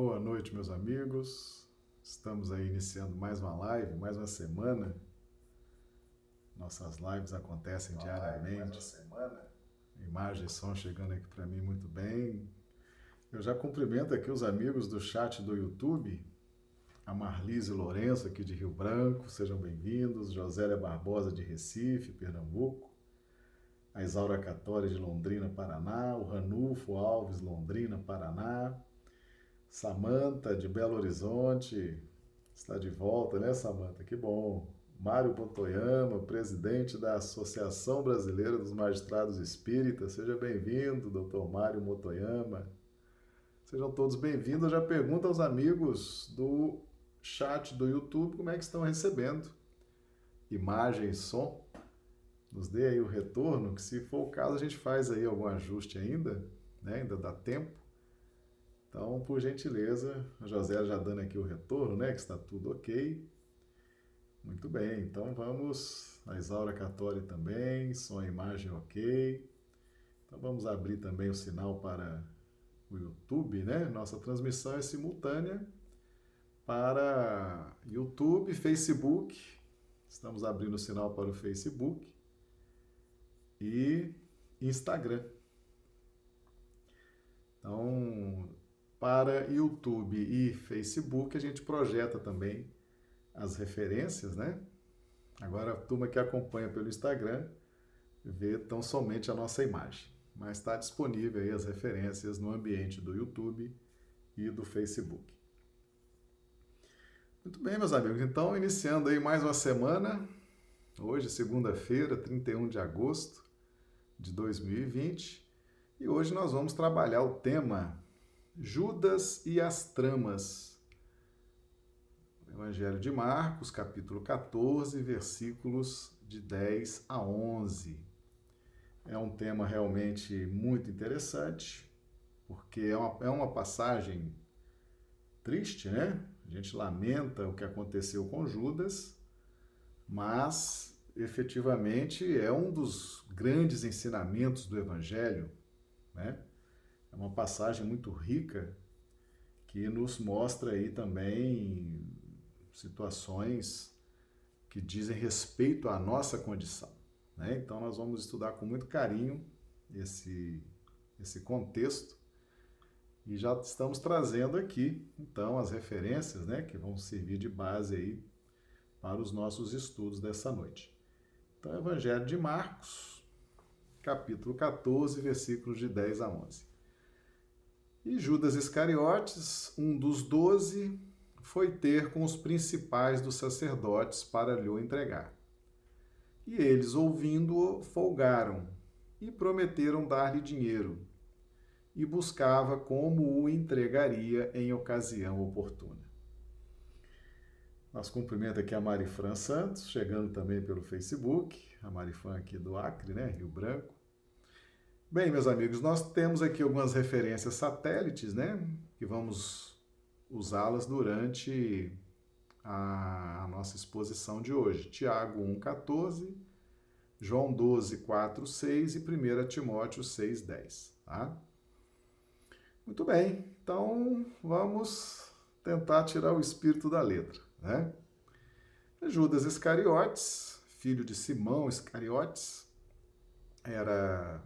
Boa noite, meus amigos. Estamos aí iniciando mais uma live, mais uma semana. Nossas lives acontecem uma diariamente. Live, mais uma semana. Imagem e som chegando aqui para mim muito bem. Eu já cumprimento aqui os amigos do chat do YouTube. A Marlise Lourenço, aqui de Rio Branco, sejam bem-vindos. Josélia Barbosa, de Recife, Pernambuco. A Isaura Catori, de Londrina, Paraná. O Ranulfo Alves, Londrina, Paraná. Samanta, de Belo Horizonte, está de volta, né, Samanta? Que bom. Mário Pontoyama, presidente da Associação Brasileira dos Magistrados Espíritas. Seja bem-vindo, doutor Mário Motoyama. Sejam todos bem-vindos. Eu já pergunto aos amigos do chat do YouTube como é que estão recebendo imagem e som. Nos dê aí o retorno, que se for o caso a gente faz aí algum ajuste ainda, né? ainda dá tempo. Então, por gentileza, a José já dando aqui o retorno, né? Que está tudo ok. Muito bem, então vamos. A Isaura Catori também, som e imagem ok. Então vamos abrir também o sinal para o YouTube, né? Nossa transmissão é simultânea para YouTube, Facebook. Estamos abrindo o sinal para o Facebook e Instagram. Então, para YouTube e Facebook, a gente projeta também as referências, né? Agora, a turma que acompanha pelo Instagram vê tão somente a nossa imagem, mas está disponível aí as referências no ambiente do YouTube e do Facebook. Muito bem, meus amigos, então iniciando aí mais uma semana, hoje, segunda-feira, 31 de agosto de 2020, e hoje nós vamos trabalhar o tema Judas e as tramas. Evangelho de Marcos, capítulo 14, versículos de 10 a 11. É um tema realmente muito interessante, porque é uma, é uma passagem triste, né? A gente lamenta o que aconteceu com Judas, mas efetivamente é um dos grandes ensinamentos do Evangelho, né? É uma passagem muito rica que nos mostra aí também situações que dizem respeito à nossa condição. Né? Então nós vamos estudar com muito carinho esse, esse contexto e já estamos trazendo aqui então as referências né, que vão servir de base aí para os nossos estudos dessa noite. Então, Evangelho de Marcos, capítulo 14, versículos de 10 a 11. E Judas Iscariotes, um dos doze, foi ter com os principais dos sacerdotes para lhe o entregar. E eles, ouvindo-o, folgaram e prometeram dar-lhe dinheiro, e buscava como o entregaria em ocasião oportuna. Nosso cumprimento aqui a Marifran Santos, chegando também pelo Facebook, a Marifran aqui do Acre, né, Rio Branco. Bem, meus amigos, nós temos aqui algumas referências satélites, né? Que vamos usá-las durante a, nossa exposição de hoje. Tiago 1,14, João 12, 4, 6 e 1 Timóteo 6, 10. Tá? Muito bem, então vamos tentar tirar o espírito da letra, né? Judas Iscariotes, filho de Simão Iscariotes, era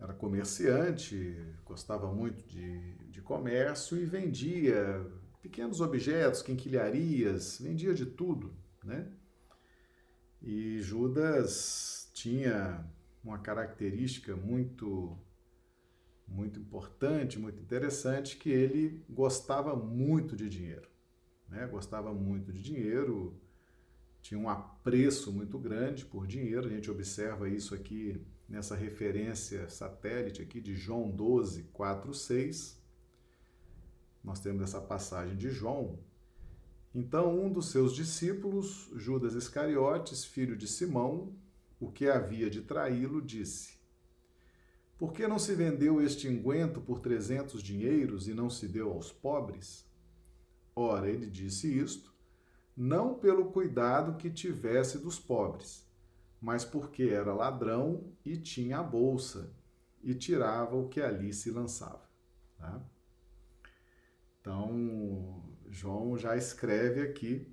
era comerciante, gostava muito de, de comércio e vendia pequenos objetos, quinquilharias, vendia de tudo, né? E Judas tinha uma característica muito muito importante, muito interessante, que ele gostava muito de dinheiro, né? Gostava muito de dinheiro, tinha um apreço muito grande por dinheiro. A gente observa isso aqui nessa referência satélite aqui de João 12, 4, 6. Nós temos essa passagem de João. Então, um dos seus discípulos, Judas Iscariotes, filho de Simão, o que havia de traí-lo, disse: Por que não se vendeu este unguento por trezentos dinheiros e não se deu aos pobres? Ora, ele disse isto, não pelo cuidado que tivesse dos pobres, mas porque era ladrão e tinha a bolsa e tirava o que ali se lançava. Tá? Então, João já escreve aqui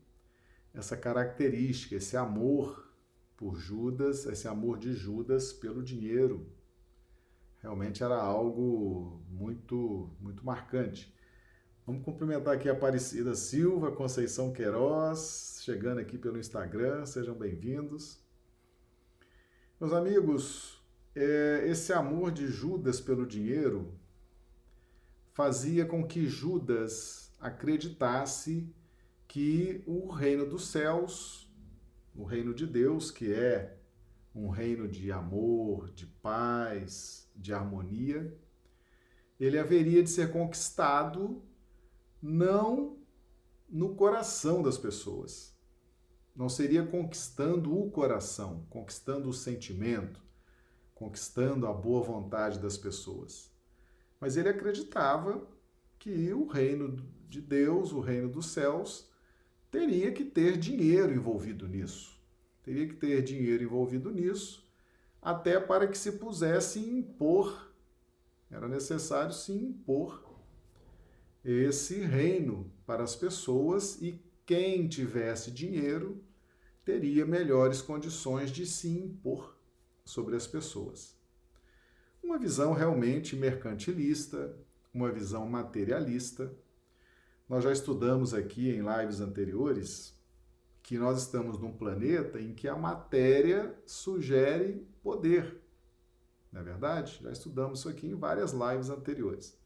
essa característica, esse amor por Judas, esse amor de Judas pelo dinheiro. Realmente era algo muito, muito marcante. Vamos cumprimentar aqui a Aparecida Silva, Conceição Queiroz, chegando aqui pelo Instagram, sejam bem-vindos. Meus amigos, é, esse amor de Judas pelo dinheiro fazia com que Judas acreditasse que o reino dos céus, o reino de Deus, que é um reino de amor, de paz, de harmonia, ele haveria de ser conquistado não no coração das pessoas. Não seria conquistando o coração, conquistando o sentimento, conquistando a boa vontade das pessoas. Mas ele acreditava que o reino de Deus, o reino dos céus, teria que ter dinheiro envolvido nisso. Teria que ter dinheiro envolvido nisso, até para que se pusesse impor. Era necessário se impor esse reino para as pessoas e quem tivesse dinheiro teria melhores condições de se impor sobre as pessoas. Uma visão realmente mercantilista, uma visão materialista. Nós já estudamos aqui em lives anteriores que nós estamos num planeta em que a matéria sugere poder. Não é verdade? Já estudamos isso aqui em várias lives anteriores.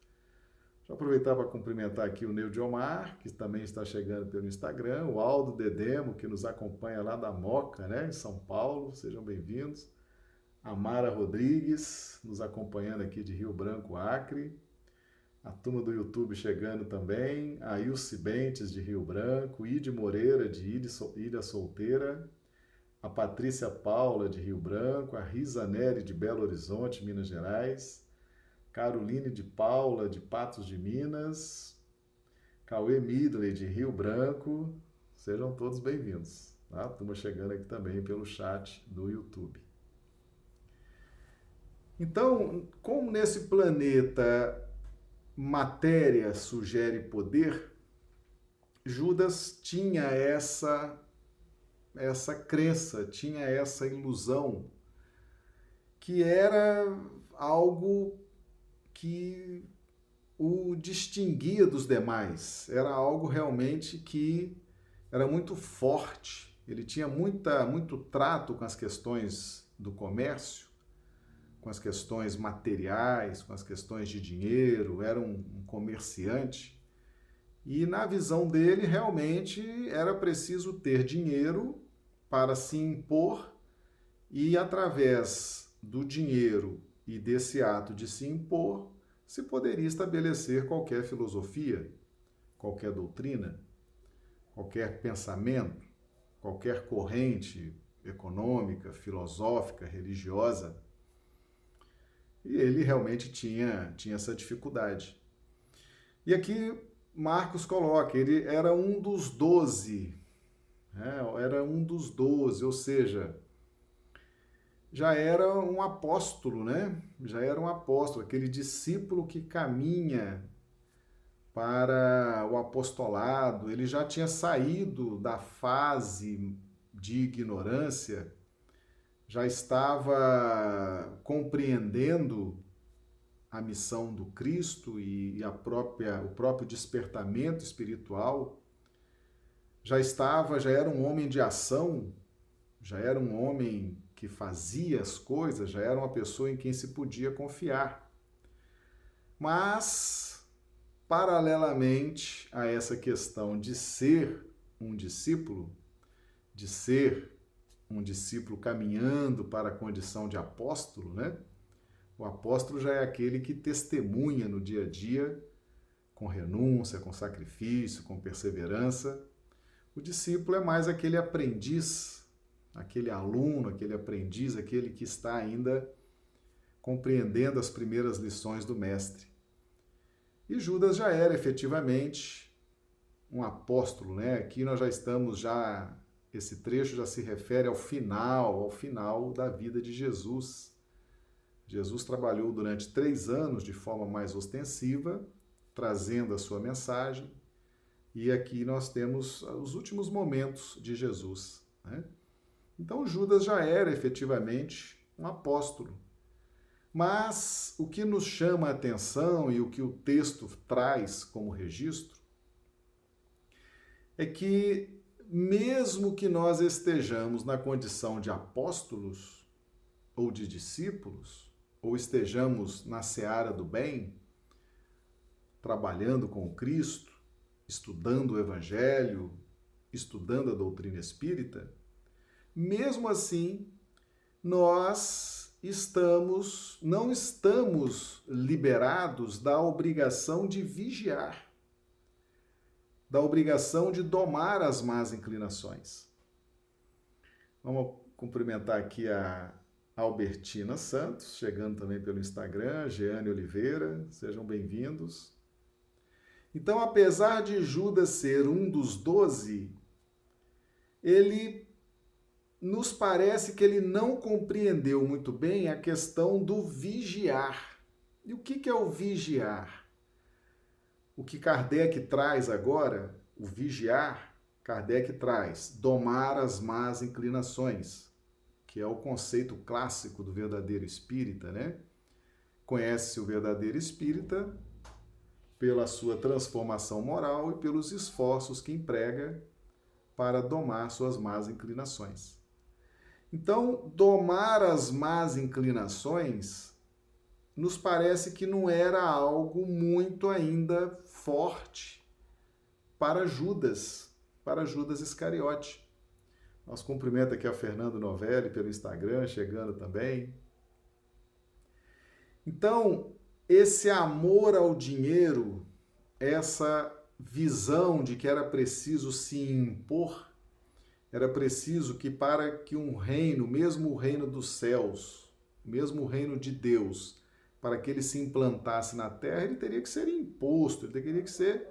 Vou aproveitar para cumprimentar aqui o Neil Omar, que também está chegando pelo Instagram, o Aldo Dedemo, que nos acompanha lá da Moca, né, em São Paulo, sejam bem-vindos. A Mara Rodrigues, nos acompanhando aqui de Rio Branco, Acre. A turma do YouTube chegando também. A Ilse Bentes, de Rio Branco. Ide Moreira, de Ilha Solteira. A Patrícia Paula, de Rio Branco. A Risa Neri, de Belo Horizonte, Minas Gerais. Caroline de Paula, de Patos de Minas, Cauê Midley, de Rio Branco, sejam todos bem-vindos. Tá? Turma chegando aqui também pelo chat do YouTube. Então, como nesse planeta matéria sugere poder, Judas tinha essa essa crença, tinha essa ilusão que era algo que o distinguia dos demais. Era algo realmente que era muito forte. Ele tinha muita, muito trato com as questões do comércio, com as questões materiais, com as questões de dinheiro. Era um, um comerciante. E na visão dele, realmente era preciso ter dinheiro para se impor e através do dinheiro e desse ato de se impor se poderia estabelecer qualquer filosofia, qualquer doutrina, qualquer pensamento, qualquer corrente econômica, filosófica, religiosa. E ele realmente tinha, tinha essa dificuldade. E aqui Marcos coloca, ele era um dos doze, né? era um dos doze, ou seja, já era um apóstolo, né? Já era um apóstolo, aquele discípulo que caminha para o apostolado, ele já tinha saído da fase de ignorância, já estava compreendendo a missão do Cristo e a própria, o próprio despertamento espiritual, já estava, já era um homem de ação, já era um homem que fazia as coisas, já era uma pessoa em quem se podia confiar. Mas, paralelamente a essa questão de ser um discípulo, de ser um discípulo caminhando para a condição de apóstolo, né? O apóstolo já é aquele que testemunha no dia a dia, com renúncia, com sacrifício, com perseverança. O discípulo é mais aquele aprendiz aquele aluno, aquele aprendiz, aquele que está ainda compreendendo as primeiras lições do Mestre. E Judas já era efetivamente um apóstolo, né? Aqui nós já estamos já esse trecho já se refere ao final, ao final da vida de Jesus. Jesus trabalhou durante três anos de forma mais ostensiva, trazendo a sua mensagem. E aqui nós temos os últimos momentos de Jesus. Né? Então, Judas já era efetivamente um apóstolo. Mas o que nos chama a atenção e o que o texto traz como registro é que, mesmo que nós estejamos na condição de apóstolos ou de discípulos, ou estejamos na seara do bem, trabalhando com Cristo, estudando o Evangelho, estudando a doutrina espírita, mesmo assim, nós estamos, não estamos liberados da obrigação de vigiar, da obrigação de domar as más inclinações. Vamos cumprimentar aqui a Albertina Santos, chegando também pelo Instagram, Jeane Oliveira, sejam bem-vindos. Então, apesar de Judas ser um dos doze, ele nos parece que ele não compreendeu muito bem a questão do vigiar. E o que é o vigiar? O que Kardec traz agora, o vigiar, Kardec traz domar as más inclinações que é o conceito clássico do verdadeiro espírita, né? Conhece-se o verdadeiro espírita pela sua transformação moral e pelos esforços que emprega para domar suas más inclinações. Então, domar as más inclinações nos parece que não era algo muito ainda forte para Judas, para Judas Iscariote. Nosso cumprimento aqui a Fernando Novelli pelo Instagram, chegando também. Então, esse amor ao dinheiro, essa visão de que era preciso se impor, era preciso que para que um reino, mesmo o reino dos céus, mesmo o reino de Deus, para que ele se implantasse na terra, ele teria que ser imposto, ele teria que ser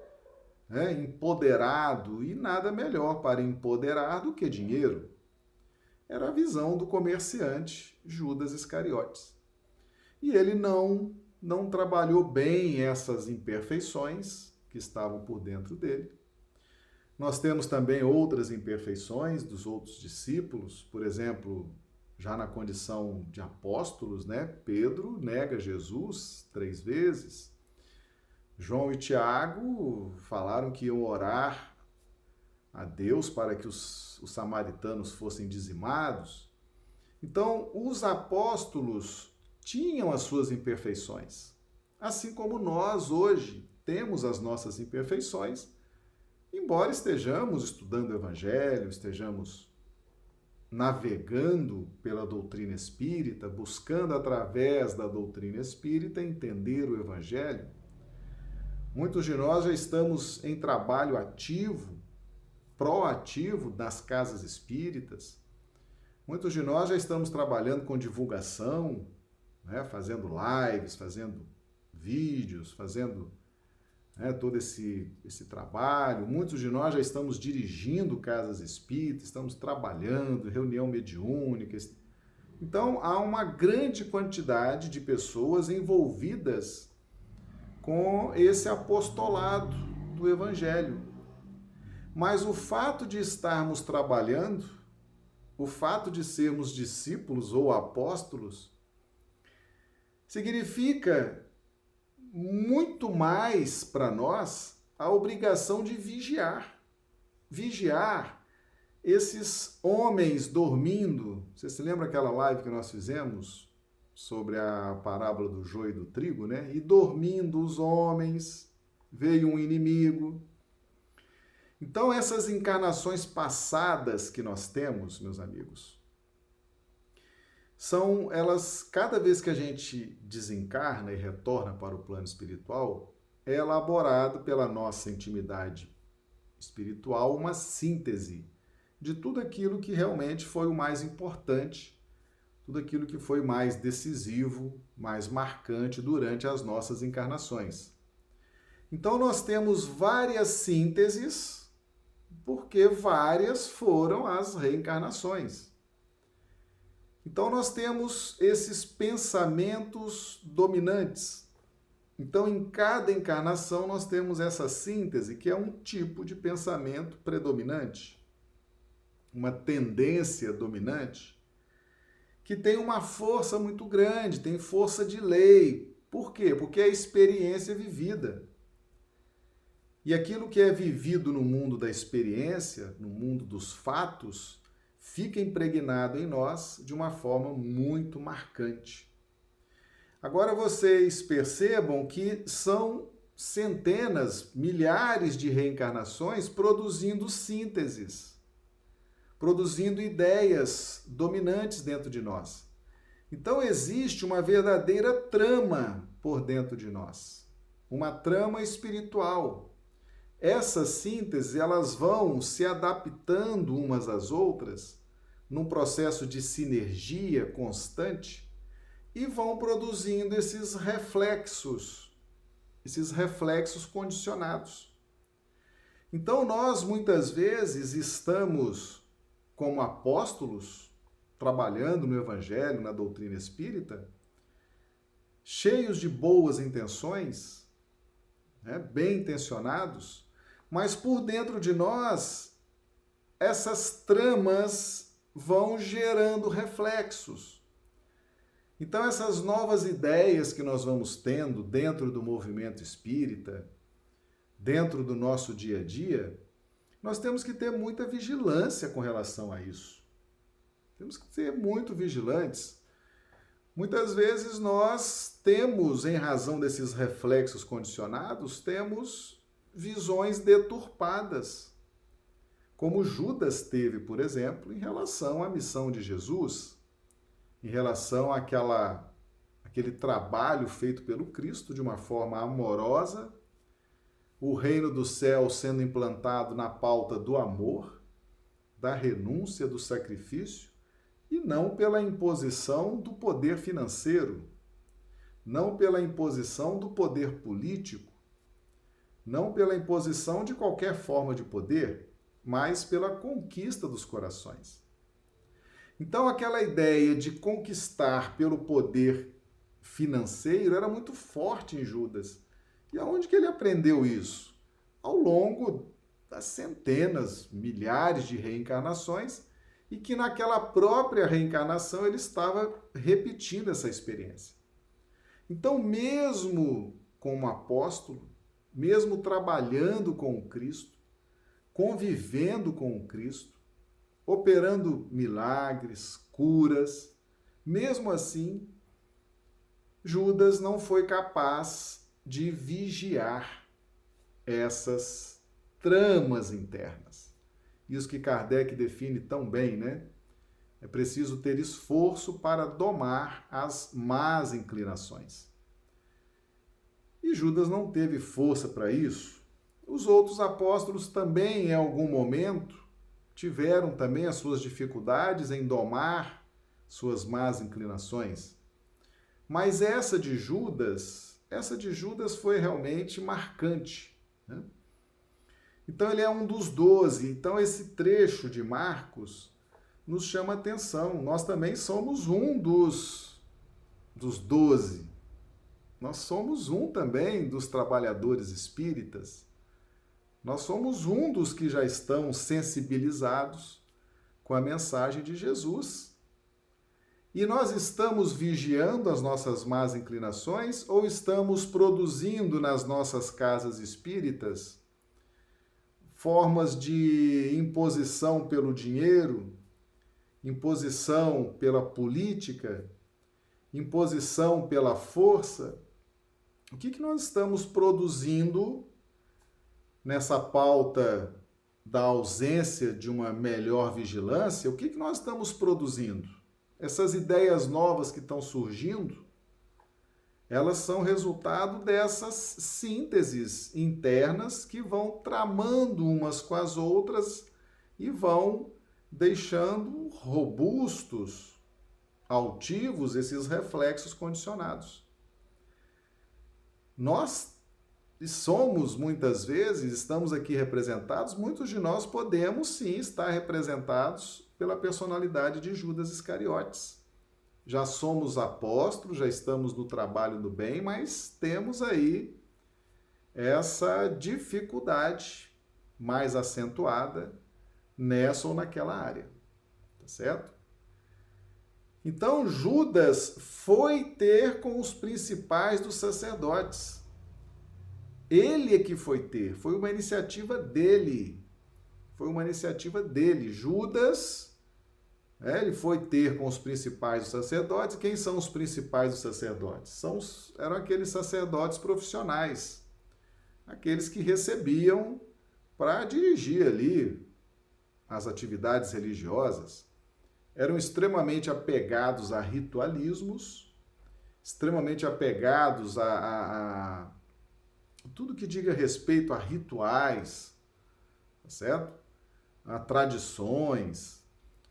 né, empoderado, e nada melhor para empoderar do que dinheiro. Era a visão do comerciante Judas Iscariotes. E ele não, não trabalhou bem essas imperfeições que estavam por dentro dele. Nós temos também outras imperfeições dos outros discípulos, por exemplo, já na condição de apóstolos, né? Pedro nega Jesus três vezes. João e Tiago falaram que iam orar a Deus para que os, os samaritanos fossem dizimados. Então, os apóstolos tinham as suas imperfeições, assim como nós hoje temos as nossas imperfeições, embora estejamos estudando o Evangelho, estejamos navegando pela doutrina espírita, buscando através da doutrina espírita entender o Evangelho Muitos de nós já estamos em trabalho ativo, proativo nas casas espíritas. Muitos de nós já estamos trabalhando com divulgação, né? fazendo lives, fazendo vídeos, fazendo né, todo esse, esse trabalho. Muitos de nós já estamos dirigindo casas espíritas, estamos trabalhando, reunião mediúnica. Então, há uma grande quantidade de pessoas envolvidas com esse apostolado do Evangelho. Mas o fato de estarmos trabalhando, o fato de sermos discípulos ou apóstolos, significa muito mais para nós a obrigação de vigiar. Vigiar esses homens dormindo. Você se lembra aquela live que nós fizemos sobre a parábola do joio e do trigo, né? E dormindo os homens, veio um inimigo. Então, essas encarnações passadas que nós temos, meus amigos, são elas, cada vez que a gente desencarna e retorna para o plano espiritual, é elaborado pela nossa intimidade espiritual uma síntese de tudo aquilo que realmente foi o mais importante tudo aquilo que foi mais decisivo, mais marcante durante as nossas encarnações. Então, nós temos várias sínteses, porque várias foram as reencarnações. Então, nós temos esses pensamentos dominantes. Então, em cada encarnação, nós temos essa síntese, que é um tipo de pensamento predominante, uma tendência dominante, que tem uma força muito grande, tem força de lei. Por quê? Porque é a experiência vivida. E aquilo que é vivido no mundo da experiência, no mundo dos fatos, fica impregnado em nós de uma forma muito marcante. Agora vocês percebam que são centenas, milhares de reencarnações produzindo sínteses, produzindo ideias dominantes dentro de nós. Então existe uma verdadeira trama por dentro de nós, uma trama espiritual. Essas sínteses, elas vão se adaptando umas às outras num processo de sinergia constante e vão produzindo esses reflexos, esses reflexos condicionados. Então, nós muitas vezes estamos, como apóstolos, trabalhando no Evangelho, na doutrina espírita, cheios de boas intenções, né, bem intencionados, mas por dentro de nós, essas tramas vão gerando reflexos então, essas novas ideias que nós vamos tendo dentro do movimento espírita, dentro do nosso dia a dia, nós temos que ter muita vigilância com relação a isso. Temos que ser muito vigilantes. Muitas vezes nós temos, em razão desses reflexos condicionados, temos visões deturpadas, como Judas teve, por exemplo, em relação à missão de Jesus em relação àquela, àquele trabalho feito pelo Cristo de uma forma amorosa, o reino do céu sendo implantado na pauta do amor, da renúncia, do sacrifício, e não pela imposição do poder financeiro, não pela imposição do poder político, não pela imposição de qualquer forma de poder, mas pela conquista dos corações. Então, aquela ideia de conquistar pelo poder financeiro era muito forte em Judas. E aonde que ele aprendeu isso? Ao longo das centenas, milhares de reencarnações, e que naquela própria reencarnação ele estava repetindo essa experiência. Então, mesmo como apóstolo, mesmo trabalhando com o Cristo, convivendo com o Cristo, operando milagres, curas. Mesmo assim, Judas não foi capaz de vigiar essas tramas internas. Isso que Kardec define tão bem, né? É preciso ter esforço para domar as más inclinações. E Judas não teve força para isso. Os outros apóstolos também, em algum momento, tiveram também as suas dificuldades em domar suas más inclinações. Mas essa de Judas, essa de Judas foi realmente marcante. Né? Então ele é um dos doze. Então esse trecho de Marcos nos chama atenção. Nós também somos um dos dos doze. Nós somos um também dos trabalhadores espíritas. Nós somos um dos que já estão sensibilizados com a mensagem de Jesus. E nós estamos vigiando as nossas más inclinações ou estamos produzindo nas nossas casas espíritas formas de imposição pelo dinheiro, imposição pela política, imposição pela força? O que, que nós estamos produzindo nessa pauta da ausência de uma melhor vigilância, o que, que nós estamos produzindo? Essas ideias novas que estão surgindo, elas são resultado dessas sínteses internas que vão tramando umas com as outras e vão deixando robustos, altivos esses reflexos condicionados. Nós e somos muitas vezes, estamos aqui representados, muitos de nós podemos sim estar representados pela personalidade de Judas Iscariotes. já somos apóstolos, já estamos no trabalho do bem, mas temos aí essa dificuldade mais acentuada nessa ou naquela área. Tá certo? Então Judas foi ter com os principais dos sacerdotes. Ele é que foi ter, foi uma iniciativa dele. Foi uma iniciativa dele. Judas, é, ele foi ter com os principais dos sacerdotes. Quem são os principais dos sacerdotes? São os, eram aqueles sacerdotes profissionais, aqueles que recebiam para dirigir ali as atividades religiosas eram extremamente apegados a ritualismos, extremamente apegados a, a, a tudo que diga respeito a rituais, tá certo? A tradições,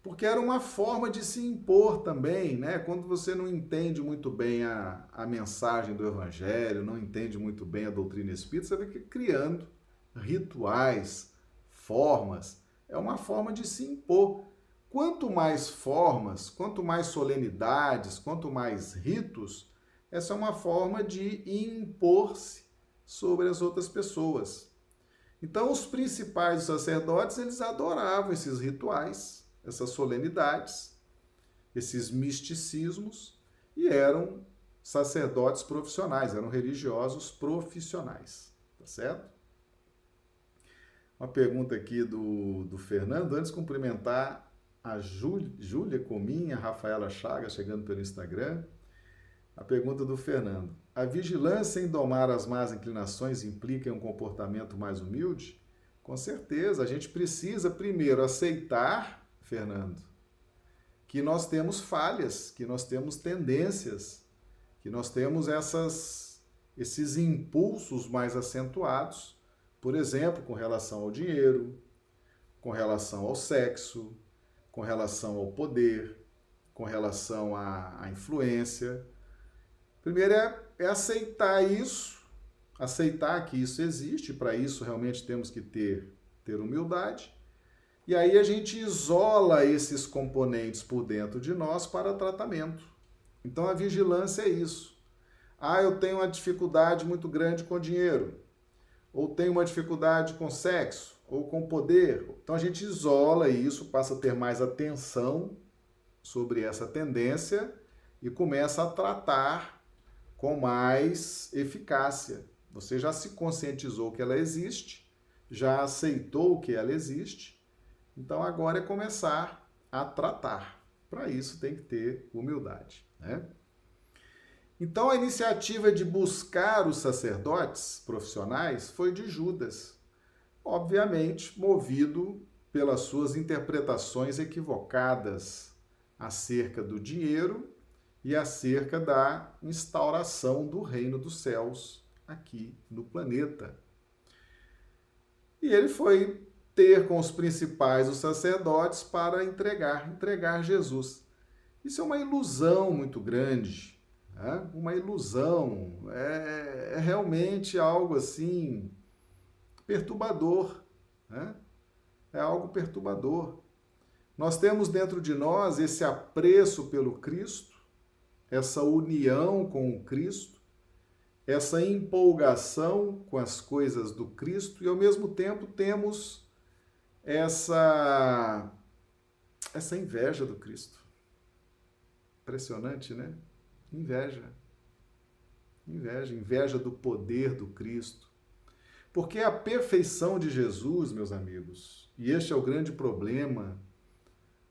porque era uma forma de se impor também, né? Quando você não entende muito bem a, a mensagem do evangelho, não entende muito bem a doutrina espírita, você vai criando rituais, formas, é uma forma de se impor. Quanto mais formas, quanto mais solenidades, quanto mais ritos, essa é uma forma de impor-se sobre as outras pessoas. Então, os principais sacerdotes, eles adoravam esses rituais, essas solenidades, esses misticismos, e eram sacerdotes profissionais, eram religiosos profissionais, tá certo? Uma pergunta aqui do, do Fernando, antes de cumprimentar a Júlia Cominha, a Rafaela Chaga, chegando pelo Instagram. A pergunta do Fernando. A vigilância em domar as más inclinações implica em um comportamento mais humilde? Com certeza, a gente precisa primeiro aceitar, Fernando, que nós temos falhas, que nós temos tendências, que nós temos essas, esses impulsos mais acentuados, por exemplo, com relação ao dinheiro, com relação ao sexo, com relação ao poder, com relação à, à influência. Primeiro é, é aceitar isso, aceitar que isso existe, para isso realmente temos que ter, ter humildade. E aí a gente isola esses componentes por dentro de nós para tratamento. Então a vigilância é isso. Ah, eu tenho uma dificuldade muito grande com dinheiro, ou tenho uma dificuldade com sexo, ou com poder. Então a gente isola isso, passa a ter mais atenção sobre essa tendência e começa a tratar com mais eficácia. Você já se conscientizou que ela existe, já aceitou que ela existe, então agora é começar a tratar. Para isso tem que ter humildade, né? Então a iniciativa de buscar os sacerdotes profissionais foi de Judas obviamente movido pelas suas interpretações equivocadas acerca do dinheiro e acerca da instauração do reino dos céus aqui no planeta. E ele foi ter com os principais os sacerdotes para entregar, entregar Jesus. Isso é uma ilusão muito grande, né? uma ilusão, é, é realmente algo assim perturbador. Né? É algo perturbador. Nós temos dentro de nós esse apreço pelo Cristo, essa união com o Cristo, essa empolgação com as coisas do Cristo e ao mesmo tempo temos essa essa inveja do Cristo. Impressionante, né? Inveja. Inveja, inveja do poder do Cristo, porque a perfeição de Jesus, meus amigos, e este é o grande problema,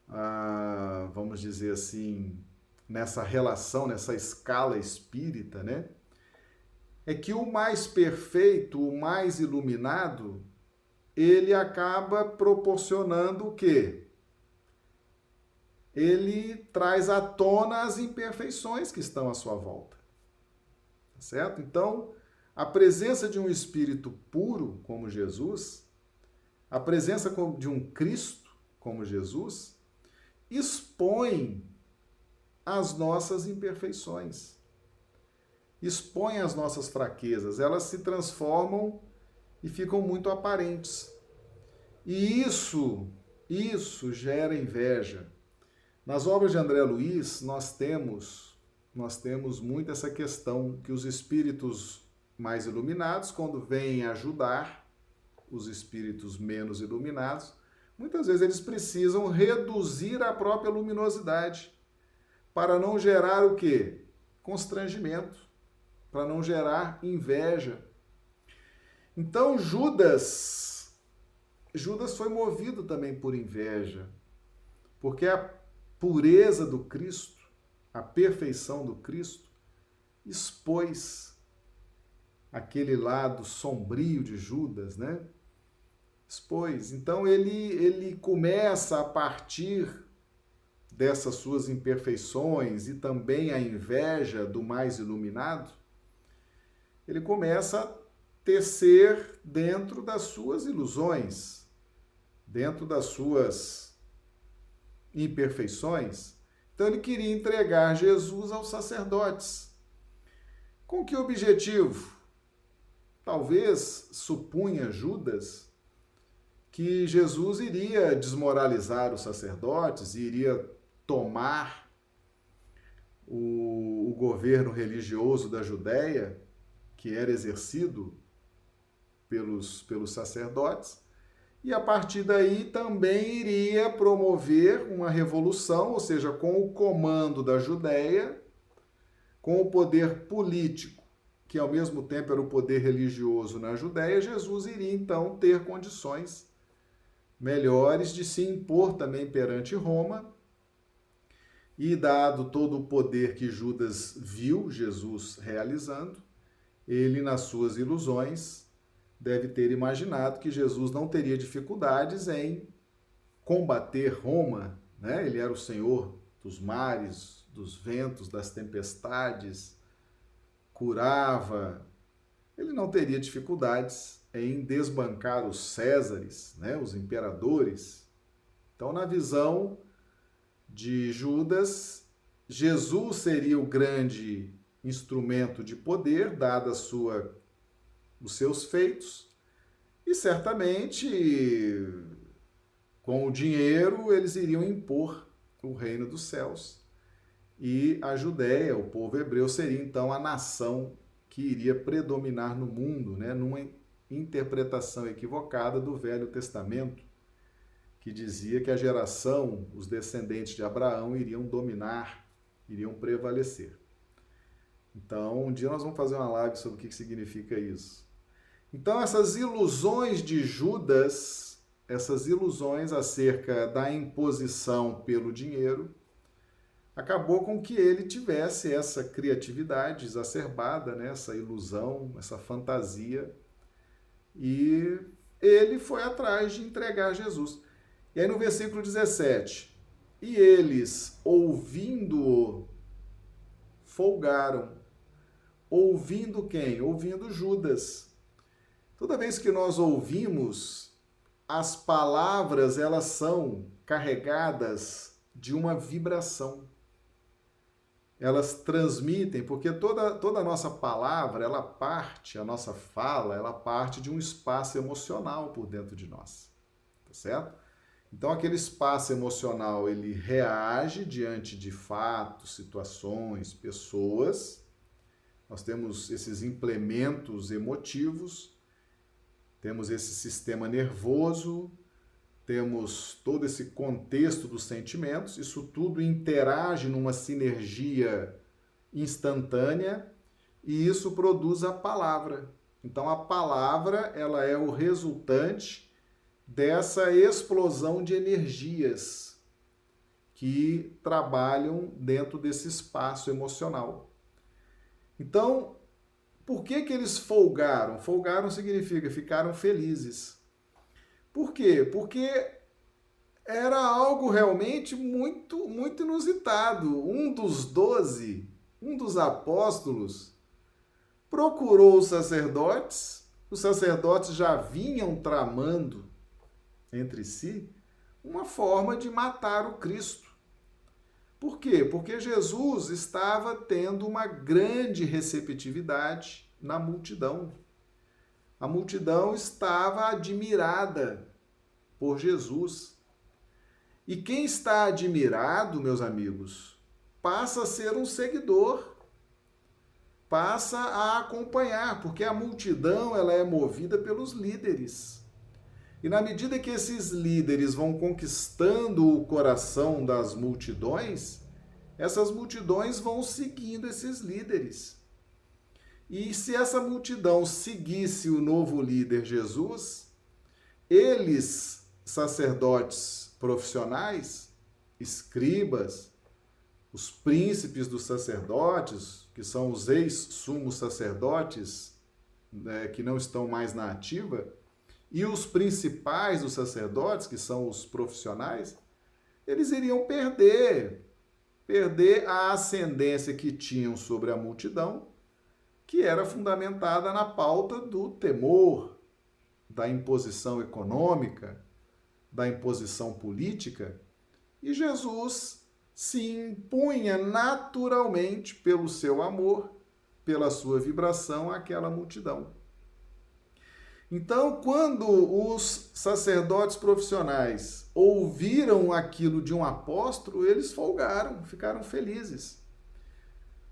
ah, vamos dizer assim, nessa relação, nessa escala espírita, né? É que o mais perfeito, o mais iluminado, ele acaba proporcionando o quê? Ele traz à tona as imperfeições que estão à sua volta. Tá certo? Então, a presença de um espírito puro como Jesus, a presença de um Cristo como Jesus, expõe as nossas imperfeições, expõe as nossas fraquezas, elas se transformam e ficam muito aparentes. E isso, isso gera inveja. Nas obras de André Luiz, nós temos nós temos muito essa questão que os espíritos mais iluminados, quando vêm ajudar os espíritos menos iluminados, muitas vezes eles precisam reduzir a própria luminosidade para não gerar o quê? Constrangimento, para não gerar inveja. Então Judas Judas foi movido também por inveja, porque a pureza do Cristo, a perfeição do Cristo, expôs aquele lado sombrio de Judas, né? Expôs. Então ele, ele começa a partir dessas suas imperfeições e também a inveja do mais iluminado, ele começa a tecer dentro das suas ilusões, dentro das suas imperfeições. Então ele queria entregar Jesus aos sacerdotes. Com que objetivo? Talvez supunha Judas que Jesus iria desmoralizar os sacerdotes, iria tomar o, o governo religioso da Judéia, que era exercido pelos, pelos sacerdotes, e a partir daí também iria promover uma revolução, ou seja, com o comando da Judéia, com o poder político, que ao mesmo tempo era o poder religioso na Judéia, Jesus iria então ter condições melhores de se impor também perante Roma. E dado todo o poder que Judas viu Jesus realizando, ele, nas suas ilusões, deve ter imaginado que Jesus não teria dificuldades em combater Roma, né? Ele era o Senhor dos mares, dos ventos, das tempestades, curava. Ele não teria dificuldades em desbancar os Césares, né? Os imperadores. Então, na visão de Judas, Jesus seria o grande instrumento de poder, dada sua os seus feitos, e certamente com o dinheiro eles iriam impor o reino dos céus. E a Judéia, o povo hebreu, seria então a nação que iria predominar no mundo, né? numa interpretação equivocada do Velho Testamento, que dizia que a geração, os descendentes de Abraão, iriam dominar, iriam prevalecer. Então, um dia nós vamos fazer uma live sobre o que significa isso. Então, essas ilusões de Judas, essas ilusões acerca da imposição pelo dinheiro, acabou com que ele tivesse essa criatividade exacerbada, né? essa ilusão, essa fantasia, e ele foi atrás de entregar Jesus. E aí no versículo 17, e eles, ouvindo-o, folgaram. Ouvindo quem? Ouvindo Judas. Toda vez que nós ouvimos, as palavras elas são carregadas de uma vibração. Elas transmitem, porque toda, toda a nossa palavra, ela parte, a nossa fala, ela parte de um espaço emocional por dentro de nós. Tá certo? Então aquele espaço emocional, ele reage diante de fatos, situações, pessoas. Nós temos esses implementos emotivos temos esse sistema nervoso, temos todo esse contexto dos sentimentos, isso tudo interage numa sinergia instantânea e isso produz a palavra. Então a palavra, ela é o resultante dessa explosão de energias que trabalham dentro desse espaço emocional. Então, por que, que eles folgaram? Folgaram significa ficaram felizes. Por quê? Porque era algo realmente muito, muito inusitado. Um dos doze, um dos apóstolos, procurou os sacerdotes, os sacerdotes já vinham tramando entre si uma forma de matar o Cristo. Por quê? Porque Jesus estava tendo uma grande receptividade na multidão. A multidão estava admirada por Jesus. E quem está admirado, meus amigos, passa a ser um seguidor, passa a acompanhar, porque a multidão ela é movida pelos líderes. E na medida que esses líderes vão conquistando o coração das multidões, essas multidões vão seguindo esses líderes. E se essa multidão seguisse o novo líder Jesus, eles, sacerdotes profissionais, escribas, os príncipes dos sacerdotes, que são os ex-sumos sacerdotes, né, que não estão mais na ativa, e os principais dos sacerdotes, que são os profissionais, eles iriam perder, perder a ascendência que tinham sobre a multidão que era fundamentada na pauta do temor, da imposição econômica, da imposição política, e Jesus se impunha naturalmente pelo seu amor, pela sua vibração àquela multidão. Então, quando os sacerdotes profissionais ouviram aquilo de um apóstolo, eles folgaram, ficaram felizes.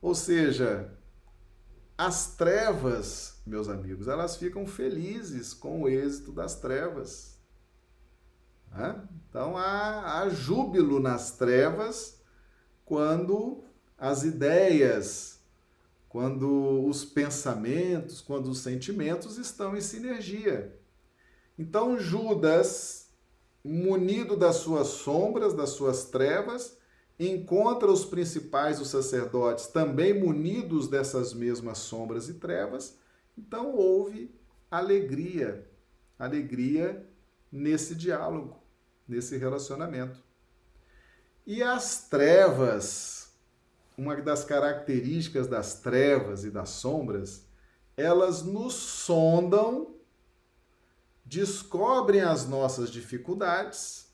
Ou seja, as trevas, meus amigos, elas ficam felizes com o êxito das trevas. Então há, há júbilo nas trevas quando as ideias, quando os pensamentos, quando os sentimentos estão em sinergia. Então Judas, munido das suas sombras, das suas trevas, encontra os principais os sacerdotes também munidos dessas mesmas sombras e trevas, então houve alegria, alegria nesse diálogo, nesse relacionamento. E as trevas, uma das características das trevas e das sombras, elas nos sondam, descobrem as nossas dificuldades,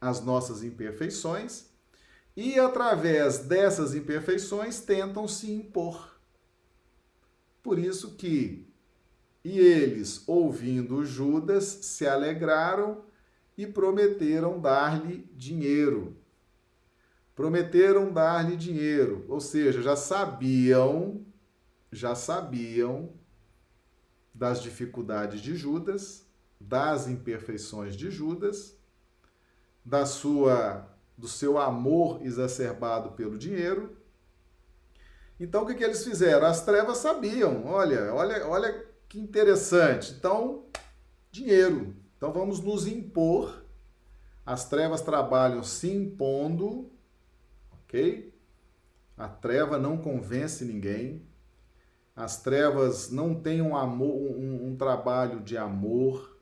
as nossas imperfeições e através dessas imperfeições tentam se impor. Por isso que e eles, ouvindo Judas, se alegraram e prometeram dar-lhe dinheiro. Prometeram dar-lhe dinheiro, ou seja, já sabiam, já sabiam das dificuldades de Judas, das imperfeições de Judas, da sua do seu amor exacerbado pelo dinheiro. Então o que, que eles fizeram? As trevas sabiam, olha, olha, olha que interessante. Então, dinheiro. Então vamos nos impor. As trevas trabalham se impondo, ok? A treva não convence ninguém. As trevas não têm um, amor, um, um trabalho de amor,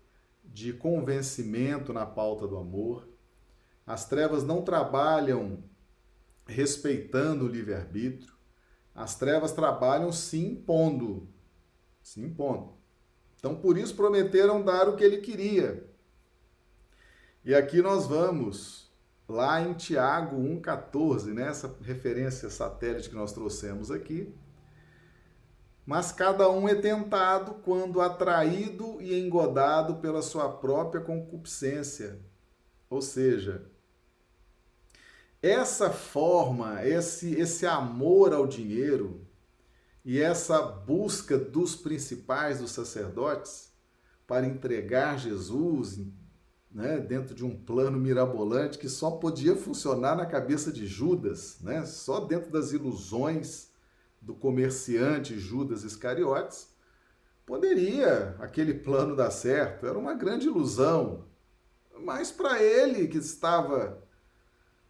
de convencimento na pauta do amor. As trevas não trabalham respeitando o livre-arbítrio. As trevas trabalham se impondo. Se impondo. Então, por isso prometeram dar o que ele queria. E aqui nós vamos lá em Tiago 1,14, né? essa referência satélite que nós trouxemos aqui. Mas cada um é tentado quando atraído e engodado pela sua própria concupiscência. Ou seja, essa forma, esse, esse amor ao dinheiro e essa busca dos principais, dos sacerdotes, para entregar Jesus né, dentro de um plano mirabolante que só podia funcionar na cabeça de Judas, né, só dentro das ilusões do comerciante Judas Iscariotes, poderia aquele plano dar certo. Era uma grande ilusão. Mas para ele que estava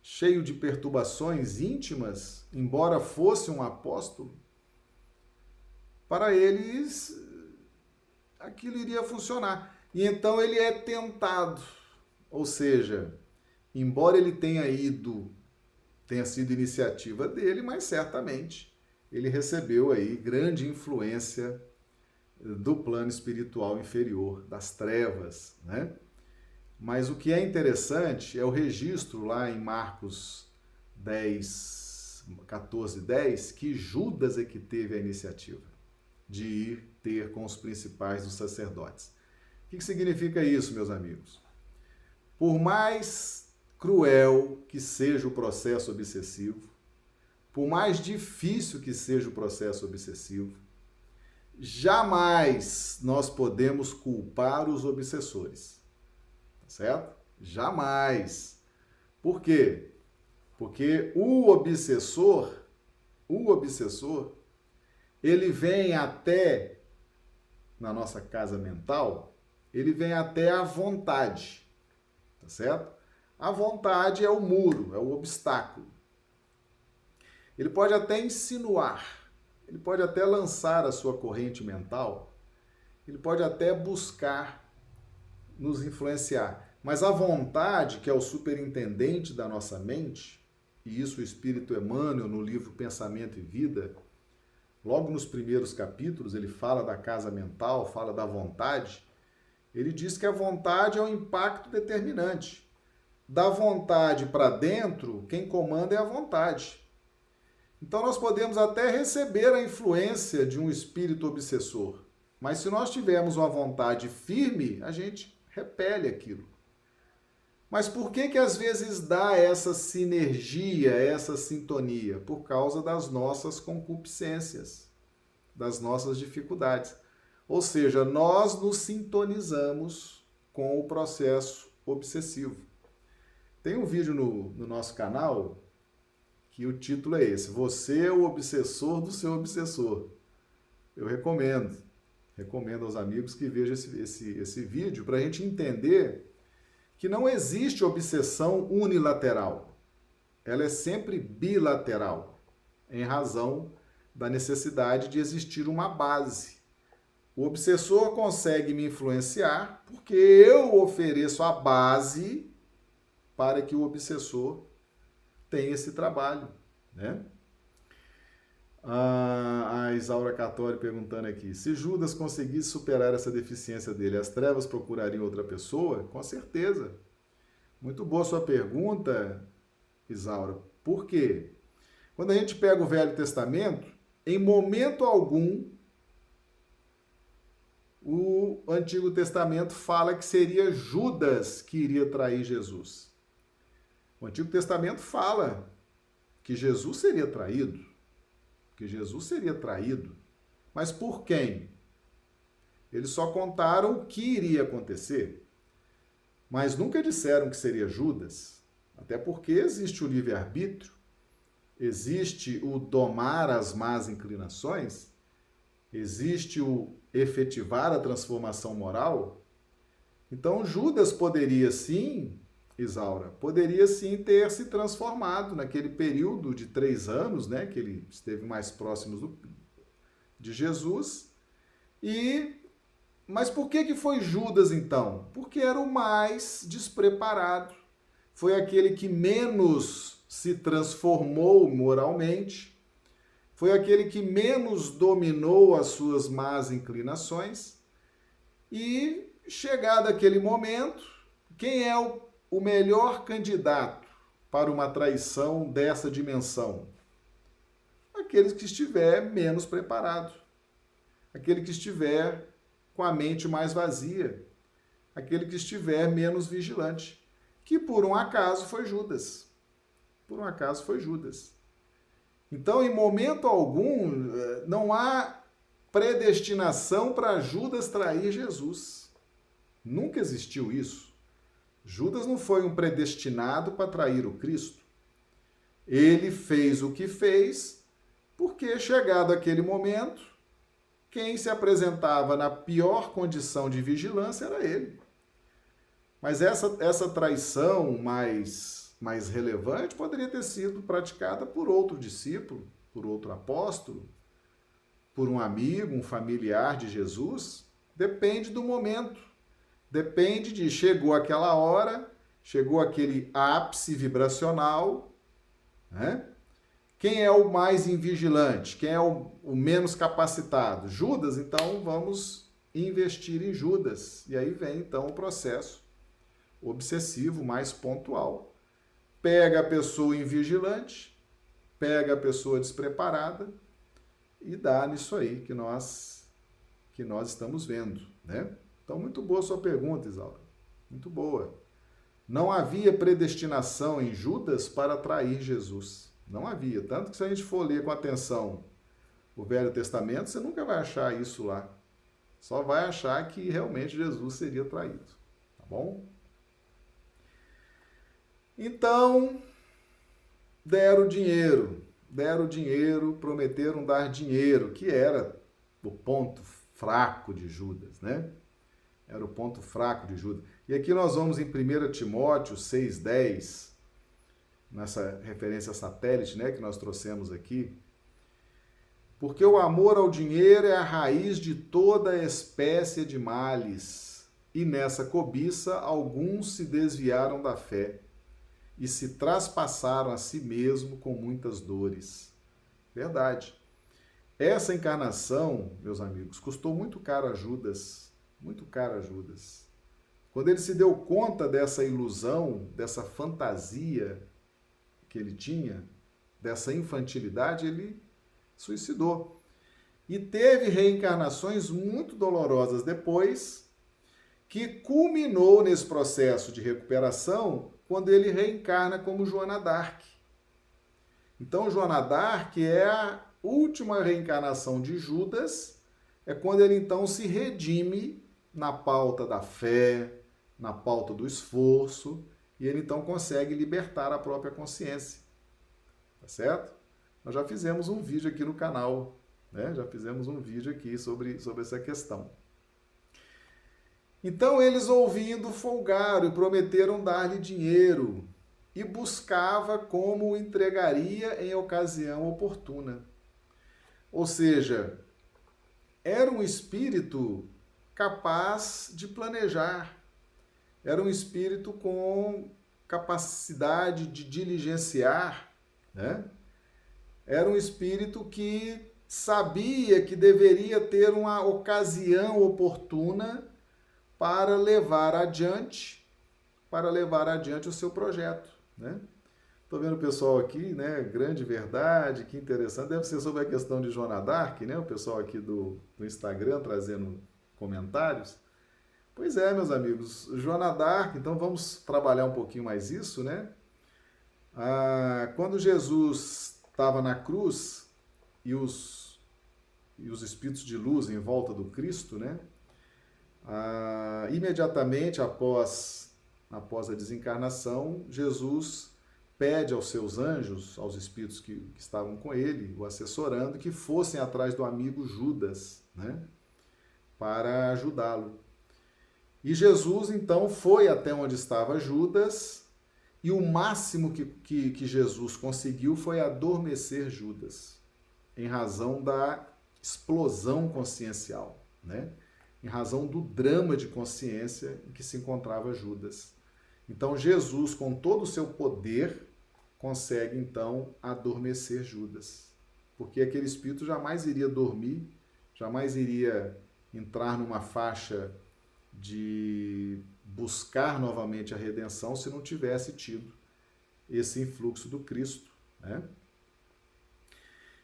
cheio de perturbações íntimas, embora fosse um apóstolo, para eles aquilo iria funcionar. E então ele é tentado, ou seja, embora ele tenha ido, tenha sido iniciativa dele, mas certamente ele recebeu aí grande influência do plano espiritual inferior, das trevas, né? Mas o que é interessante é o registro lá em Marcos 10, 14, 10, que Judas é que teve a iniciativa de ir ter com os principais dos sacerdotes. Que significa isso, meus amigos? Por mais cruel que seja o processo obsessivo, por mais difícil que seja o processo obsessivo, jamais nós podemos culpar os obsessores. Tá certo? Jamais. Por quê? Porque o obsessor, o obsessor, ele vem até na nossa casa mental, ele vem até a vontade. Tá certo? A vontade é o muro, é o obstáculo. Ele pode até insinuar, ele pode até lançar a sua corrente mental, ele pode até buscar nos influenciar. Mas a vontade, que é o superintendente da nossa mente, e isso o Espírito Emmanuel no livro Pensamento e Vida, logo nos primeiros capítulos, ele fala da casa mental, fala da vontade. Ele diz que a vontade é um impacto determinante. Da vontade para dentro, quem comanda é a vontade. Então nós podemos até receber a influência de um espírito obsessor, mas se nós tivermos uma vontade firme, a gente repele aquilo. Mas por que que às vezes dá essa sinergia, essa sintonia? Por causa das nossas concupiscências, das nossas dificuldades. Ou seja, nós nos sintonizamos com o processo obsessivo. Tem um vídeo no, no nosso canal que o título é esse: Você é o obsessor do seu obsessor. Eu recomendo, recomendo aos amigos que vejam esse, esse, esse vídeo para a gente entender que não existe obsessão unilateral. Ela é sempre bilateral, em razão da necessidade de existir uma base. O obsessor consegue me influenciar porque eu ofereço a base para que o obsessor tenha esse trabalho, né? a Isaura Catori perguntando aqui: se Judas conseguisse superar essa deficiência dele, as trevas procurariam outra pessoa? Com certeza. Muito boa sua pergunta, Isaura. Por quê? Quando a gente pega o Velho Testamento, em momento algum, o Antigo Testamento fala que seria Judas que iria trair Jesus. O Antigo Testamento fala que Jesus seria traído que Jesus seria traído. Mas por quem? Eles só contaram o que iria acontecer, mas nunca disseram que seria Judas. Até porque existe o livre-arbítrio, existe o domar as más inclinações, existe o efetivar a transformação moral. Então Judas poderia sim Isaura, poderia sim ter se transformado naquele período de três anos, né, que ele esteve mais próximo do, de Jesus. E mas por que que foi Judas então? Porque era o mais despreparado. Foi aquele que menos se transformou moralmente. Foi aquele que menos dominou as suas más inclinações. E chegado aquele momento, quem é o o melhor candidato para uma traição dessa dimensão? Aqueles que estiver menos preparado, aquele que estiver com a mente mais vazia, aquele que estiver menos vigilante, que por um acaso foi Judas. Por um acaso foi Judas. Então, em momento algum, eh, não há predestinação para Judas trair Jesus. Nunca existiu isso. Judas não foi um predestinado para trair o Cristo. Ele fez o que fez porque, chegado aquele momento, quem se apresentava na pior condição de vigilância era ele. Mas essa, essa traição mais, mais relevante poderia ter sido praticada por outro discípulo, por outro apóstolo, por um amigo, um familiar de Jesus. Depende do momento. Depende de chegou aquela hora, chegou aquele ápice vibracional, né? Quem é o mais invigilante? Quem é o, o menos capacitado? Judas, então vamos investir em Judas. E aí vem então o processo obsessivo mais pontual. Pega a pessoa invigilante, pega a pessoa despreparada e dá nisso aí que nós que nós estamos vendo, né? Então, muito boa sua pergunta, Isaura. Muito boa. Não havia predestinação em Judas para trair Jesus. Não havia. Tanto que se a gente for ler com atenção o Velho Testamento, você nunca vai achar isso lá. Só vai achar que realmente Jesus seria traído. Tá bom? Então, deram dinheiro, deram dinheiro, prometeram dar dinheiro, que era o ponto fraco de Judas, né? Era o ponto fraco de Judas. E aqui nós vamos em 1 Timóteo 6,10, nessa referência satélite né, que nós trouxemos aqui. Porque o amor ao dinheiro é a raiz de toda espécie de males, e nessa cobiça alguns se desviaram da fé e se traspassaram a si mesmo com muitas dores. Verdade. Essa encarnação, meus amigos, custou muito caro a Judas, muito caro a Judas. Quando ele se deu conta dessa ilusão, dessa fantasia que ele tinha, dessa infantilidade, ele suicidou. E teve reencarnações muito dolorosas depois, que culminou nesse processo de recuperação quando ele reencarna como Joana d'Arc. Então, Joana d'Arc é a última reencarnação de Judas, é quando ele então se redime na pauta da fé, na pauta do esforço, e ele então consegue libertar a própria consciência. Tá certo? Nós já fizemos um vídeo aqui no canal, né? Já fizemos um vídeo aqui sobre, sobre essa questão. Então eles, ouvindo, folgaram e prometeram dar-lhe dinheiro, e buscava como o entregaria em ocasião oportuna. Ou seja, era um espírito capaz de planejar, era um espírito com capacidade de diligenciar, né? Era um espírito que sabia que deveria ter uma ocasião oportuna para levar adiante, para levar adiante o seu projeto, né? Tô vendo o pessoal aqui, né? Grande verdade, que interessante. Deve ser sobre a questão de Joana Dark, né? O pessoal aqui do, do Instagram trazendo comentários. Pois é, meus amigos, Joana Dark, então vamos trabalhar um pouquinho mais isso, né? Ah, quando Jesus estava na cruz e os, e os espíritos de luz em volta do Cristo, né? Ah, imediatamente após, após a desencarnação, Jesus pede aos seus anjos, aos espíritos que, que estavam com ele, o assessorando, que fossem atrás do amigo Judas, né? Para ajudá-lo. E Jesus então foi até onde estava Judas, e o máximo que, que, que Jesus conseguiu foi adormecer Judas, em razão da explosão consciencial, né? Em razão do drama de consciência em que se encontrava Judas. Então Jesus, com todo o seu poder, consegue então adormecer Judas. Porque aquele espírito jamais iria dormir, jamais iria entrar numa faixa de buscar novamente a redenção se não tivesse tido esse influxo do Cristo. Né?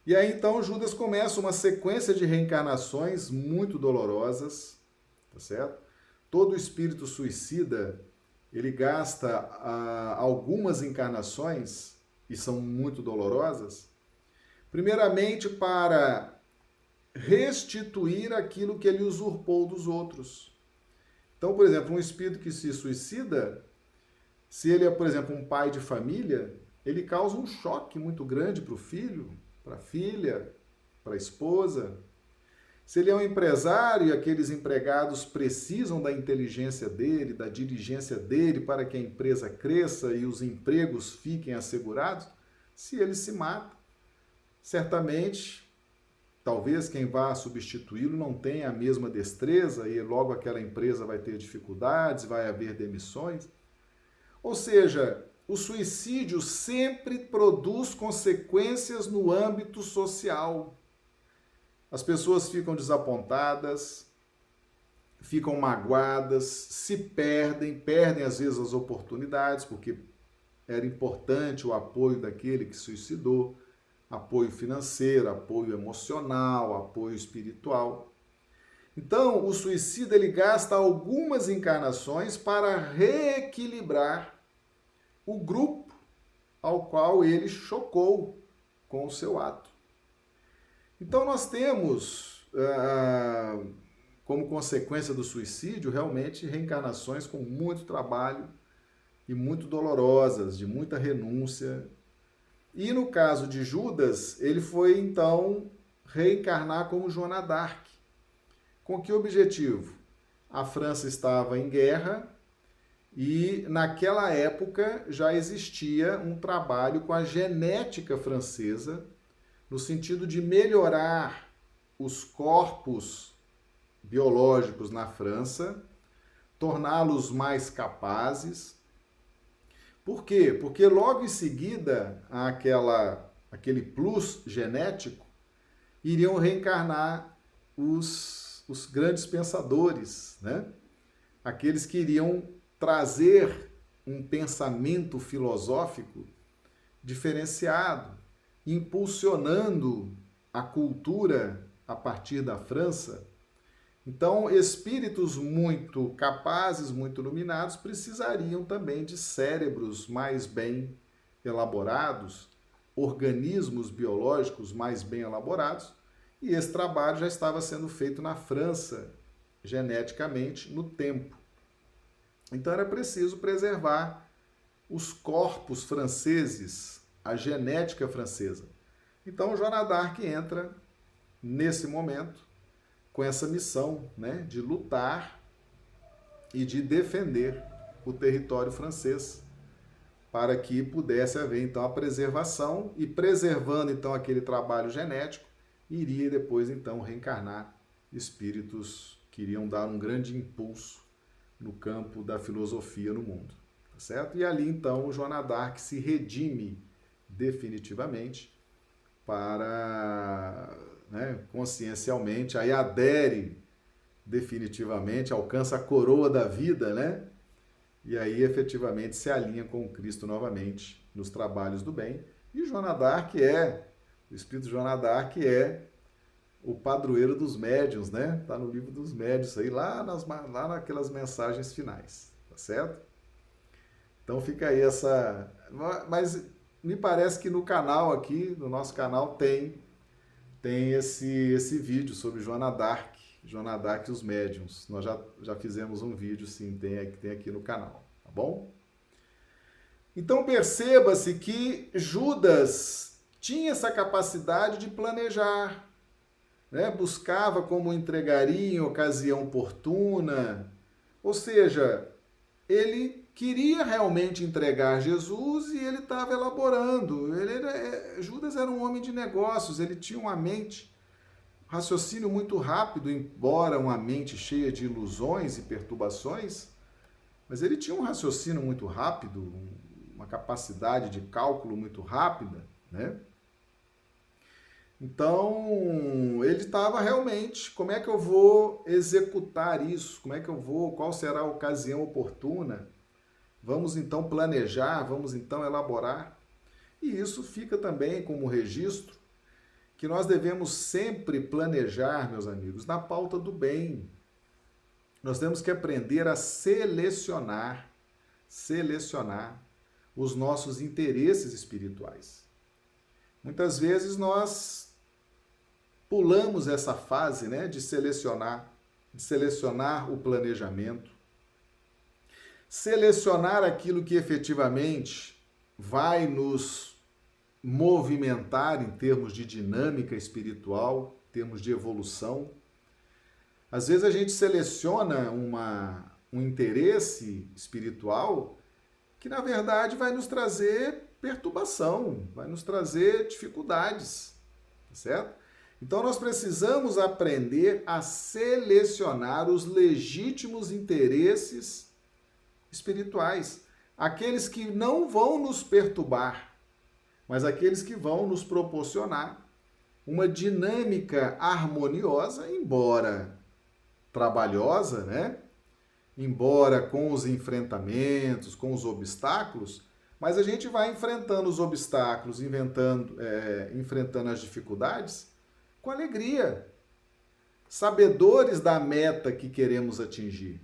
E aí então Judas começa uma sequência de reencarnações muito dolorosas, tá certo? Todo espírito suicida, ele gasta ah, algumas encarnações, e são muito dolorosas, primeiramente para restituir aquilo que ele usurpou dos outros. Então, por exemplo, um espírito que se suicida, se ele é, por exemplo, um pai de família, ele causa um choque muito grande para o filho, para a filha, para a esposa. Se ele é um empresário e aqueles empregados precisam da inteligência dele, da diligência dele para que a empresa cresça e os empregos fiquem assegurados, se ele se mata, certamente, talvez quem vá substituí-lo não tenha a mesma destreza e logo aquela empresa vai ter dificuldades, vai haver demissões. Ou seja, o suicídio sempre produz consequências no âmbito social. As pessoas ficam desapontadas, ficam magoadas, se perdem, perdem às vezes as oportunidades, porque era importante o apoio daquele que suicidou, apoio financeiro, apoio emocional, apoio espiritual. Então, o suicida ele gasta algumas encarnações para reequilibrar o grupo ao qual ele chocou com o seu ato. Então, nós temos, ah, como consequência do suicídio, realmente reencarnações com muito trabalho e muito dolorosas, de muita renúncia. E no caso de Judas, ele foi então reencarnar como Joana d'Arc. Com que objetivo? A França estava em guerra e naquela época já existia um trabalho com a genética francesa, no sentido de melhorar os corpos biológicos na França, torná-los mais capazes. Por quê? Porque logo em seguida, aquele plus genético, iriam reencarnar os, os grandes pensadores, né? aqueles que iriam trazer um pensamento filosófico diferenciado, impulsionando a cultura a partir da França. Então, espíritos muito capazes, muito iluminados, precisariam também de cérebros mais bem elaborados, organismos biológicos mais bem elaborados, e esse trabalho já estava sendo feito na França, geneticamente, no tempo. Então era preciso preservar os corpos franceses, a genética francesa. Então Joana d'Arc entra nesse momento com essa missão né, de lutar e de defender o território francês para que pudesse haver então a preservação e preservando então aquele trabalho genético iria depois então reencarnar espíritos que iriam dar um grande impulso no campo da filosofia no mundo, tá certo? E ali então Joana d'Arc se redime definitivamente para, né, consciencialmente, aí adere definitivamente, alcança a coroa da vida, né? E aí efetivamente se alinha com Cristo novamente nos trabalhos do bem. E Joana d'Arc é, o Espírito Joana d'Arc é o padroeiro dos médiuns, né? Tá no livro dos médiuns aí, lá, nas, lá naquelas mensagens finais, tá certo? Então fica aí essa. Mas me parece que no canal aqui, no nosso canal, tem tem esse, esse vídeo sobre Joana Dark, Joana Dark e os médiums. Nós já, já fizemos um vídeo, sim, tem, tem aqui no canal, tá bom? Então perceba-se que Judas tinha essa capacidade de planejar, né? buscava como entregaria em ocasião oportuna. Ou seja, ele queria realmente entregar Jesus e ele estava elaborando. Ele era, é, Judas era um homem de negócios, ele tinha uma mente, um raciocínio muito rápido, embora uma mente cheia de ilusões e perturbações, mas ele tinha um raciocínio muito rápido, uma capacidade de cálculo muito rápida, né? Então, ele estava realmente, como é que eu vou executar isso? Como é que eu vou? Qual será a ocasião oportuna? Vamos então planejar, vamos então elaborar. E isso fica também como registro que nós devemos sempre planejar, meus amigos, na pauta do bem. Nós temos que aprender a selecionar, selecionar os nossos interesses espirituais. Muitas vezes nós pulamos essa fase né, de selecionar, de selecionar o planejamento, selecionar aquilo que efetivamente vai nos movimentar em termos de dinâmica espiritual, em termos de evolução. Às vezes a gente seleciona uma, um interesse espiritual que na verdade vai nos trazer perturbação, vai nos trazer dificuldades, tá certo? Então nós precisamos aprender a selecionar os legítimos interesses espirituais, aqueles que não vão nos perturbar, mas aqueles que vão nos proporcionar uma dinâmica harmoniosa, embora trabalhosa, né? Embora com os enfrentamentos, com os obstáculos, mas a gente vai enfrentando os obstáculos, inventando, é, enfrentando as dificuldades com alegria. sabedores da meta que queremos atingir,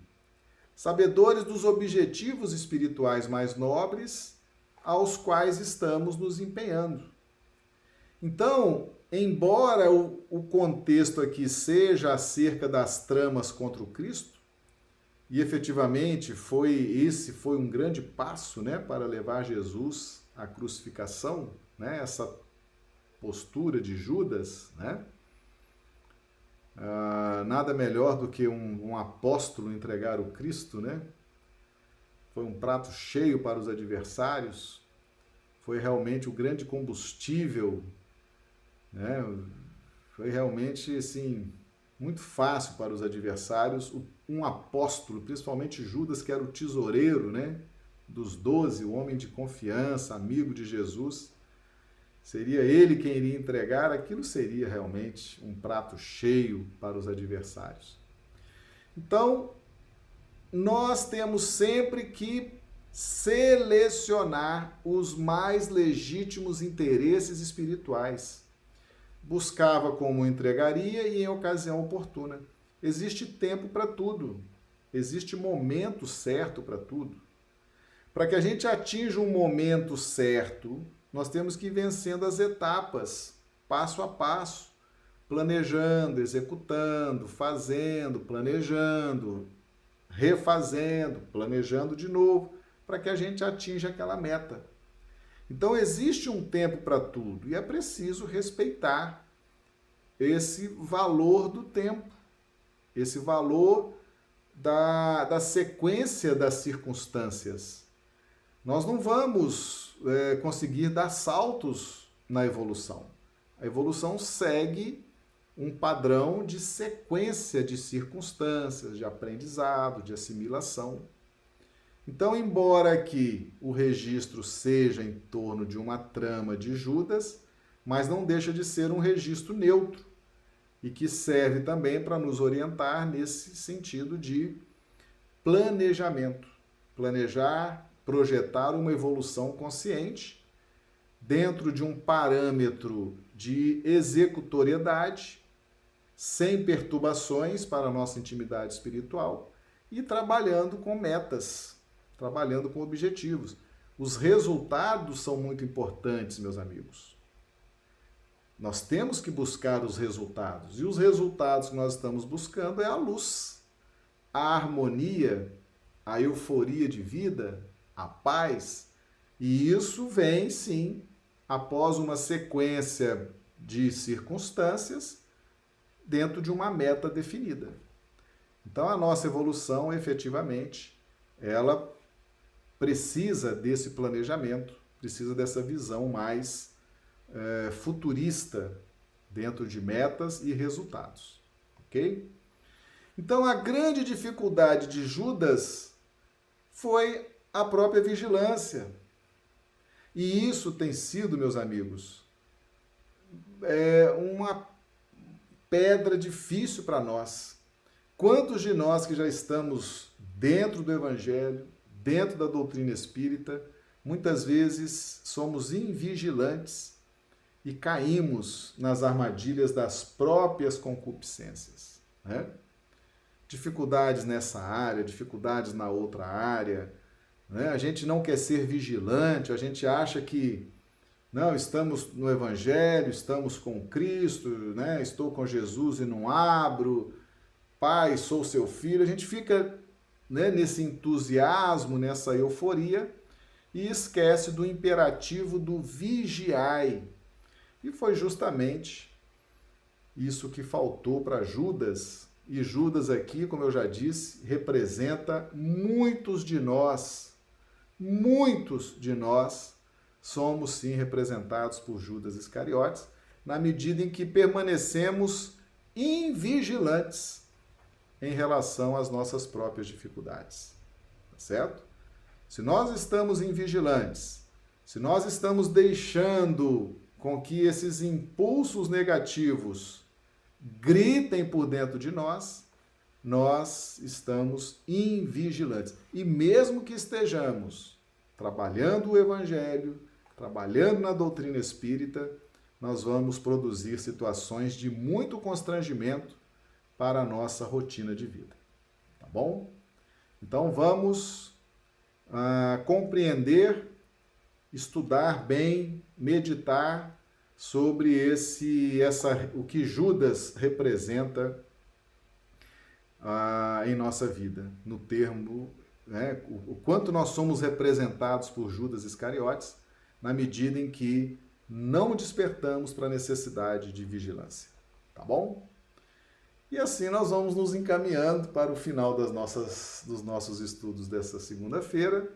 sabedores dos objetivos espirituais mais nobres aos quais estamos nos empenhando. Então, embora o, o contexto aqui seja acerca das tramas contra o Cristo, e efetivamente foi esse foi um grande passo, né, para levar Jesus à crucificação, né, essa postura de Judas, né? Ah, nada melhor do que um, um apóstolo entregar o Cristo, né? Foi um prato cheio para os adversários, foi realmente o grande combustível, né? Foi realmente assim muito fácil para os adversários um apóstolo, principalmente Judas, que era o tesoureiro, né? Dos doze, o homem de confiança, amigo de Jesus seria ele quem iria entregar, aquilo seria realmente um prato cheio para os adversários. Então, nós temos sempre que selecionar os mais legítimos interesses espirituais. Buscava como entregaria e em ocasião oportuna. Existe tempo para tudo. Existe momento certo para tudo. Para que a gente atinja um momento certo, nós temos que ir vencendo as etapas, passo a passo, planejando, executando, fazendo, planejando, refazendo, planejando de novo, para que a gente atinja aquela meta. Então existe um tempo para tudo e é preciso respeitar esse valor do tempo, esse valor da, da sequência das circunstâncias. Nós não vamos é, conseguir dar saltos na evolução. A evolução segue um padrão de sequência de circunstâncias, de aprendizado, de assimilação. Então, embora aqui o registro seja em torno de uma trama de Judas, mas não deixa de ser um registro neutro e que serve também para nos orientar nesse sentido de planejamento. Planejar projetar uma evolução consciente dentro de um parâmetro de executoriedade, sem perturbações para a nossa intimidade espiritual e trabalhando com metas, trabalhando com objetivos. Os resultados são muito importantes, meus amigos. Nós temos que buscar os resultados, e os resultados que nós estamos buscando é a luz, a harmonia, a euforia de vida, a paz, e isso vem sim após uma sequência de circunstâncias dentro de uma meta definida. Então a nossa evolução, efetivamente, ela precisa desse planejamento, precisa dessa visão mais é, futurista dentro de metas e resultados, ok? Então a grande dificuldade de Judas foi a própria vigilância. E isso tem sido, meus amigos, é uma pedra difícil para nós. Quantos de nós que já estamos dentro do Evangelho, dentro da doutrina espírita, muitas vezes somos invigilantes e caímos nas armadilhas das próprias concupiscências. Né? Dificuldades nessa área, dificuldades na outra área, né? A gente não quer ser vigilante, a gente acha que não estamos no Evangelho, estamos com Cristo, né? estou com Jesus e não abro, Pai, sou seu filho. A gente fica né, nesse entusiasmo, nessa euforia e esquece do imperativo do vigiai. E foi justamente isso que faltou para Judas. E Judas aqui, como eu já disse, representa muitos de nós muitos de nós somos sim representados por Judas Iscariotes, na medida em que permanecemos invigilantes em relação às nossas próprias dificuldades. Tá certo? Se nós estamos invigilantes, se nós estamos deixando com que esses impulsos negativos gritem por dentro de nós, nós estamos invigilantes. E mesmo que estejamos trabalhando o evangelho, trabalhando na doutrina espírita, nós vamos produzir situações de muito constrangimento para a nossa rotina de vida. Tá bom? Então vamos ah, compreender, estudar bem, meditar sobre esse, essa, o que Judas representa ah, em nossa vida, no termo, né, o, o quanto nós somos representados por Judas Iscariotes, na medida em que não despertamos para a necessidade de vigilância. Tá bom? E assim nós vamos nos encaminhando para o final das nossas, dos nossos estudos dessa segunda-feira,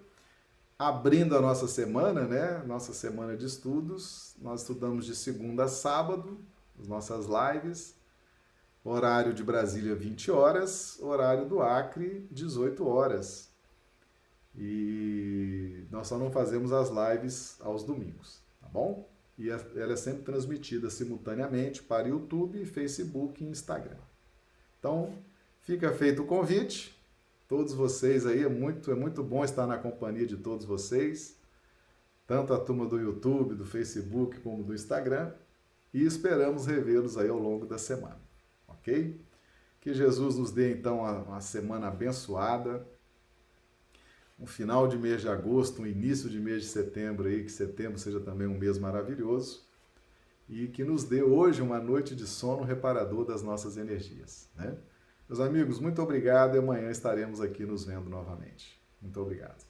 abrindo a nossa semana, né? Nossa semana de estudos. Nós estudamos de segunda a sábado, as nossas lives. Horário de Brasília, 20 horas. Horário do Acre, 18 horas. E nós só não fazemos as lives aos domingos, tá bom? E ela é sempre transmitida simultaneamente para YouTube, Facebook e Instagram. Então, fica feito o convite. Todos vocês aí, é muito, é muito bom estar na companhia de todos vocês, tanto a turma do YouTube, do Facebook, como do Instagram, e esperamos revê-los aí ao longo da semana, ok? Que Jesus nos dê então uma semana abençoada, um final de mês de agosto, um início de mês de setembro aí, que setembro seja também um mês maravilhoso e que nos dê hoje uma noite de sono reparador das nossas energias. Né? Meus amigos, muito obrigado e amanhã estaremos aqui nos vendo novamente. Muito obrigado.